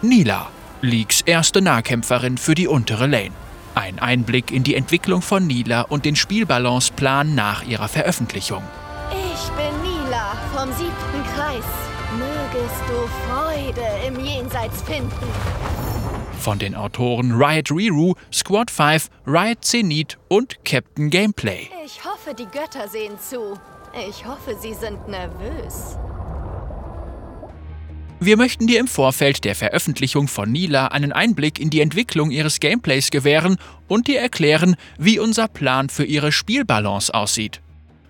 Nila, Leagues erste Nahkämpferin für die untere Lane. Ein Einblick in die Entwicklung von Nila und den Spielbalanceplan nach ihrer Veröffentlichung. Ich bin Nila vom siebten Kreis. Mögest du Freude im Jenseits finden. Von den Autoren Riot Riru, Squad 5, Riot Zenith und Captain Gameplay. Ich hoffe, die Götter sehen zu. Ich hoffe, sie sind nervös. Wir möchten dir im Vorfeld der Veröffentlichung von Nila einen Einblick in die Entwicklung ihres Gameplays gewähren und dir erklären, wie unser Plan für ihre Spielbalance aussieht.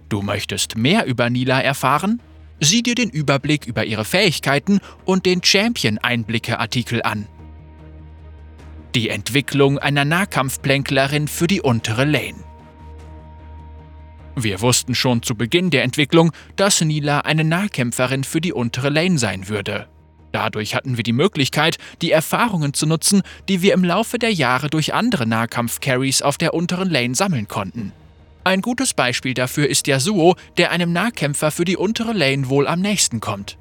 Du möchtest mehr über Nila erfahren? Sieh dir den Überblick über ihre Fähigkeiten und den Champion-Einblicke-Artikel an. Die Entwicklung einer Nahkampfplänklerin für die untere Lane. Wir wussten schon zu Beginn der Entwicklung, dass Nila eine Nahkämpferin für die untere Lane sein würde. Dadurch hatten wir die Möglichkeit, die Erfahrungen zu nutzen, die wir im Laufe der Jahre durch andere Nahkampf-Carries auf der unteren Lane sammeln konnten. Ein gutes Beispiel dafür ist Yasuo, der einem Nahkämpfer für die untere Lane wohl am nächsten kommt.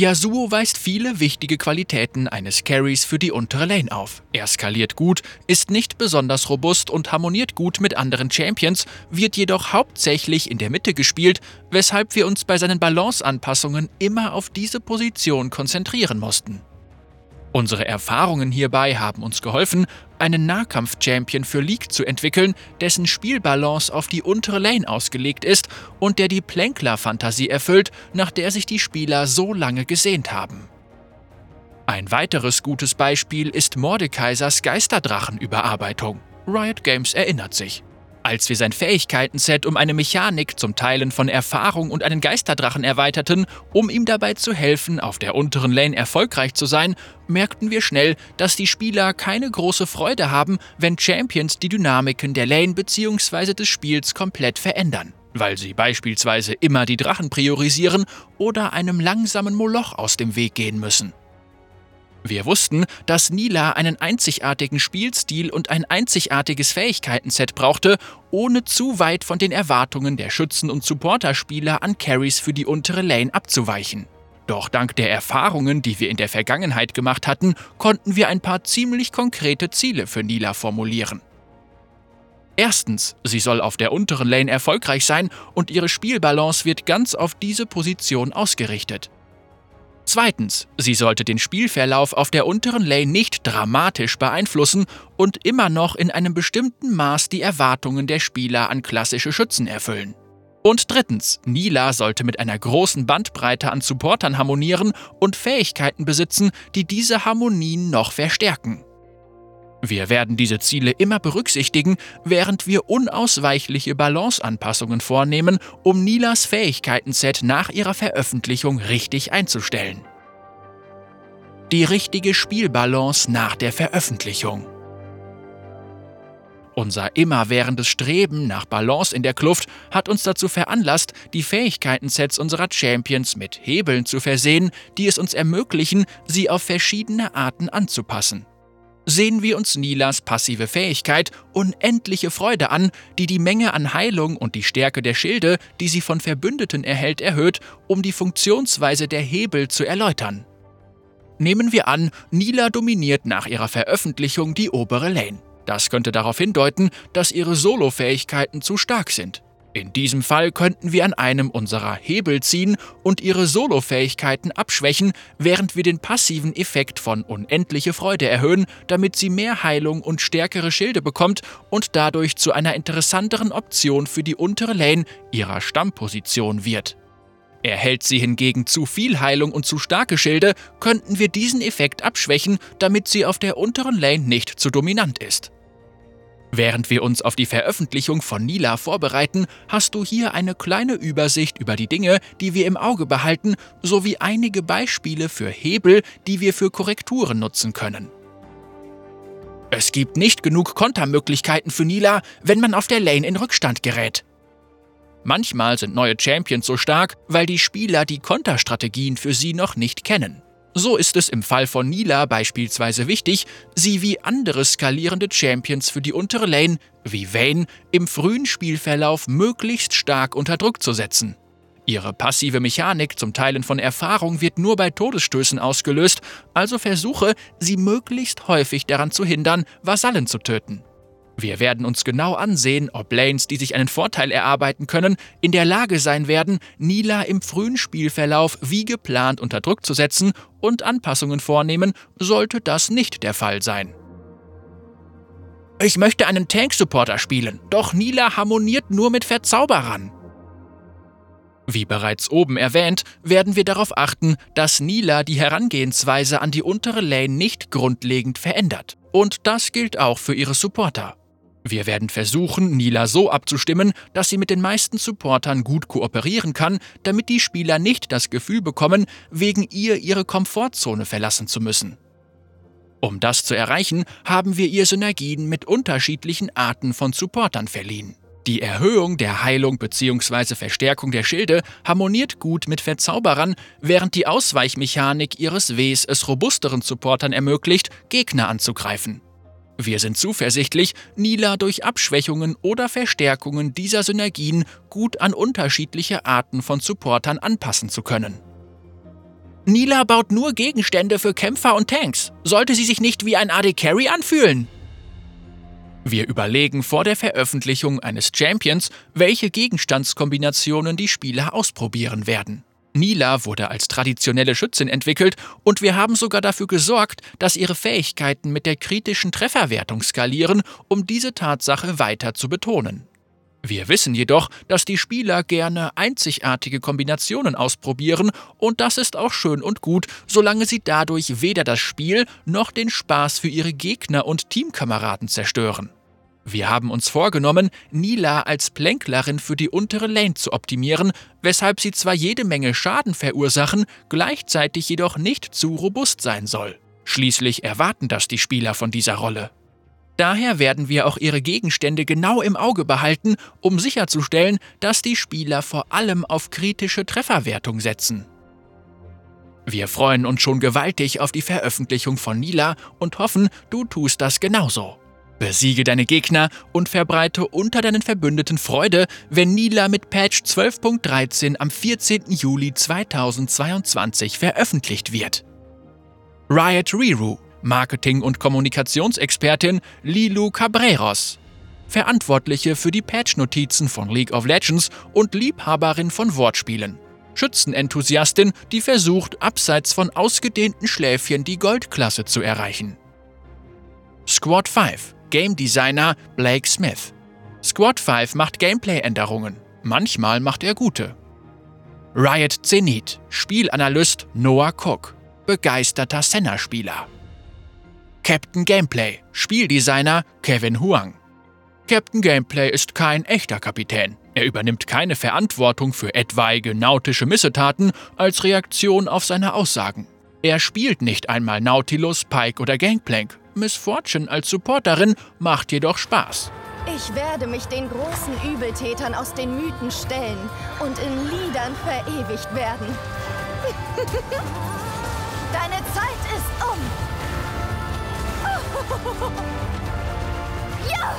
Yasuo weist viele wichtige Qualitäten eines Carries für die untere Lane auf. Er skaliert gut, ist nicht besonders robust und harmoniert gut mit anderen Champions, wird jedoch hauptsächlich in der Mitte gespielt, weshalb wir uns bei seinen Balanceanpassungen immer auf diese Position konzentrieren mussten. Unsere Erfahrungen hierbei haben uns geholfen, einen Nahkampf-Champion für League zu entwickeln, dessen Spielbalance auf die untere Lane ausgelegt ist und der die Plänkler-Fantasie erfüllt, nach der sich die Spieler so lange gesehnt haben. Ein weiteres gutes Beispiel ist Mordekaisers Geisterdrachen-Überarbeitung. Riot Games erinnert sich. Als wir sein Fähigkeitenset um eine Mechanik zum Teilen von Erfahrung und einen Geisterdrachen erweiterten, um ihm dabei zu helfen, auf der unteren Lane erfolgreich zu sein, merkten wir schnell, dass die Spieler keine große Freude haben, wenn Champions die Dynamiken der Lane bzw. des Spiels komplett verändern, weil sie beispielsweise immer die Drachen priorisieren oder einem langsamen Moloch aus dem Weg gehen müssen. Wir wussten, dass Nila einen einzigartigen Spielstil und ein einzigartiges Fähigkeitenset brauchte, ohne zu weit von den Erwartungen der Schützen- und Supporterspieler an Carries für die untere Lane abzuweichen. Doch dank der Erfahrungen, die wir in der Vergangenheit gemacht hatten, konnten wir ein paar ziemlich konkrete Ziele für Nila formulieren. Erstens, sie soll auf der unteren Lane erfolgreich sein und ihre Spielbalance wird ganz auf diese Position ausgerichtet. Zweitens, sie sollte den Spielverlauf auf der unteren Lane nicht dramatisch beeinflussen und immer noch in einem bestimmten Maß die Erwartungen der Spieler an klassische Schützen erfüllen. Und drittens, Nila sollte mit einer großen Bandbreite an Supportern harmonieren und Fähigkeiten besitzen, die diese Harmonien noch verstärken. Wir werden diese Ziele immer berücksichtigen, während wir unausweichliche Balanceanpassungen vornehmen, um Nilas Fähigkeitenset nach ihrer Veröffentlichung richtig einzustellen. Die richtige Spielbalance nach der Veröffentlichung. Unser immerwährendes Streben nach Balance in der Kluft hat uns dazu veranlasst, die Fähigkeitensets unserer Champions mit Hebeln zu versehen, die es uns ermöglichen, sie auf verschiedene Arten anzupassen sehen wir uns Nilas passive Fähigkeit unendliche Freude an, die die Menge an Heilung und die Stärke der Schilde, die sie von Verbündeten erhält, erhöht, um die Funktionsweise der Hebel zu erläutern. Nehmen wir an, Nila dominiert nach ihrer Veröffentlichung die obere Lane. Das könnte darauf hindeuten, dass ihre Solo-Fähigkeiten zu stark sind. In diesem Fall könnten wir an einem unserer Hebel ziehen und ihre Solo-Fähigkeiten abschwächen, während wir den passiven Effekt von unendliche Freude erhöhen, damit sie mehr Heilung und stärkere Schilde bekommt und dadurch zu einer interessanteren Option für die untere Lane ihrer Stammposition wird. Erhält sie hingegen zu viel Heilung und zu starke Schilde, könnten wir diesen Effekt abschwächen, damit sie auf der unteren Lane nicht zu dominant ist. Während wir uns auf die Veröffentlichung von Nila vorbereiten, hast du hier eine kleine Übersicht über die Dinge, die wir im Auge behalten, sowie einige Beispiele für Hebel, die wir für Korrekturen nutzen können. Es gibt nicht genug Kontermöglichkeiten für Nila, wenn man auf der Lane in Rückstand gerät. Manchmal sind neue Champions so stark, weil die Spieler die Konterstrategien für sie noch nicht kennen. So ist es im Fall von Nila beispielsweise wichtig, sie wie andere skalierende Champions für die untere Lane, wie Vayne, im frühen Spielverlauf möglichst stark unter Druck zu setzen. Ihre passive Mechanik zum Teilen von Erfahrung wird nur bei Todesstößen ausgelöst, also versuche, sie möglichst häufig daran zu hindern, Vasallen zu töten. Wir werden uns genau ansehen, ob Lanes, die sich einen Vorteil erarbeiten können, in der Lage sein werden, Nila im frühen Spielverlauf wie geplant unter Druck zu setzen und Anpassungen vornehmen, sollte das nicht der Fall sein. Ich möchte einen Tank-Supporter spielen, doch Nila harmoniert nur mit Verzauberern. Wie bereits oben erwähnt, werden wir darauf achten, dass Nila die Herangehensweise an die untere Lane nicht grundlegend verändert. Und das gilt auch für ihre Supporter. Wir werden versuchen, Nila so abzustimmen, dass sie mit den meisten Supportern gut kooperieren kann, damit die Spieler nicht das Gefühl bekommen, wegen ihr ihre Komfortzone verlassen zu müssen. Um das zu erreichen, haben wir ihr Synergien mit unterschiedlichen Arten von Supportern verliehen. Die Erhöhung der Heilung bzw. Verstärkung der Schilde harmoniert gut mit Verzauberern, während die Ausweichmechanik ihres Ws es robusteren Supportern ermöglicht, Gegner anzugreifen. Wir sind zuversichtlich, Nila durch Abschwächungen oder Verstärkungen dieser Synergien gut an unterschiedliche Arten von Supportern anpassen zu können. Nila baut nur Gegenstände für Kämpfer und Tanks. Sollte sie sich nicht wie ein AD Carry anfühlen? Wir überlegen vor der Veröffentlichung eines Champions, welche Gegenstandskombinationen die Spieler ausprobieren werden. Nila wurde als traditionelle Schützin entwickelt und wir haben sogar dafür gesorgt, dass ihre Fähigkeiten mit der kritischen Trefferwertung skalieren, um diese Tatsache weiter zu betonen. Wir wissen jedoch, dass die Spieler gerne einzigartige Kombinationen ausprobieren und das ist auch schön und gut, solange sie dadurch weder das Spiel noch den Spaß für ihre Gegner und Teamkameraden zerstören. Wir haben uns vorgenommen, Nila als Plänklerin für die untere Lane zu optimieren, weshalb sie zwar jede Menge Schaden verursachen, gleichzeitig jedoch nicht zu robust sein soll. Schließlich erwarten das die Spieler von dieser Rolle. Daher werden wir auch ihre Gegenstände genau im Auge behalten, um sicherzustellen, dass die Spieler vor allem auf kritische Trefferwertung setzen. Wir freuen uns schon gewaltig auf die Veröffentlichung von Nila und hoffen, du tust das genauso. Besiege deine Gegner und verbreite unter deinen Verbündeten Freude, wenn Nila mit Patch 12.13 am 14. Juli 2022 veröffentlicht wird. Riot Riru, Marketing- und Kommunikationsexpertin Lilu Cabreros, Verantwortliche für die Patch-Notizen von League of Legends und Liebhaberin von Wortspielen. Schützenenthusiastin, die versucht, abseits von ausgedehnten Schläfchen die Goldklasse zu erreichen. Squad 5 Game Designer Blake Smith. Squad 5 macht Gameplay-Änderungen. Manchmal macht er gute. Riot Zenith, Spielanalyst Noah Cook, begeisterter Senna-Spieler. Captain Gameplay, Spieldesigner Kevin Huang. Captain Gameplay ist kein echter Kapitän. Er übernimmt keine Verantwortung für etwaige nautische Missetaten als Reaktion auf seine Aussagen. Er spielt nicht einmal Nautilus, Pike oder Gangplank. Miss Fortune als Supporterin macht jedoch Spaß. Ich werde mich den großen Übeltätern aus den Mythen stellen und in Liedern verewigt werden. Deine Zeit ist um. ja!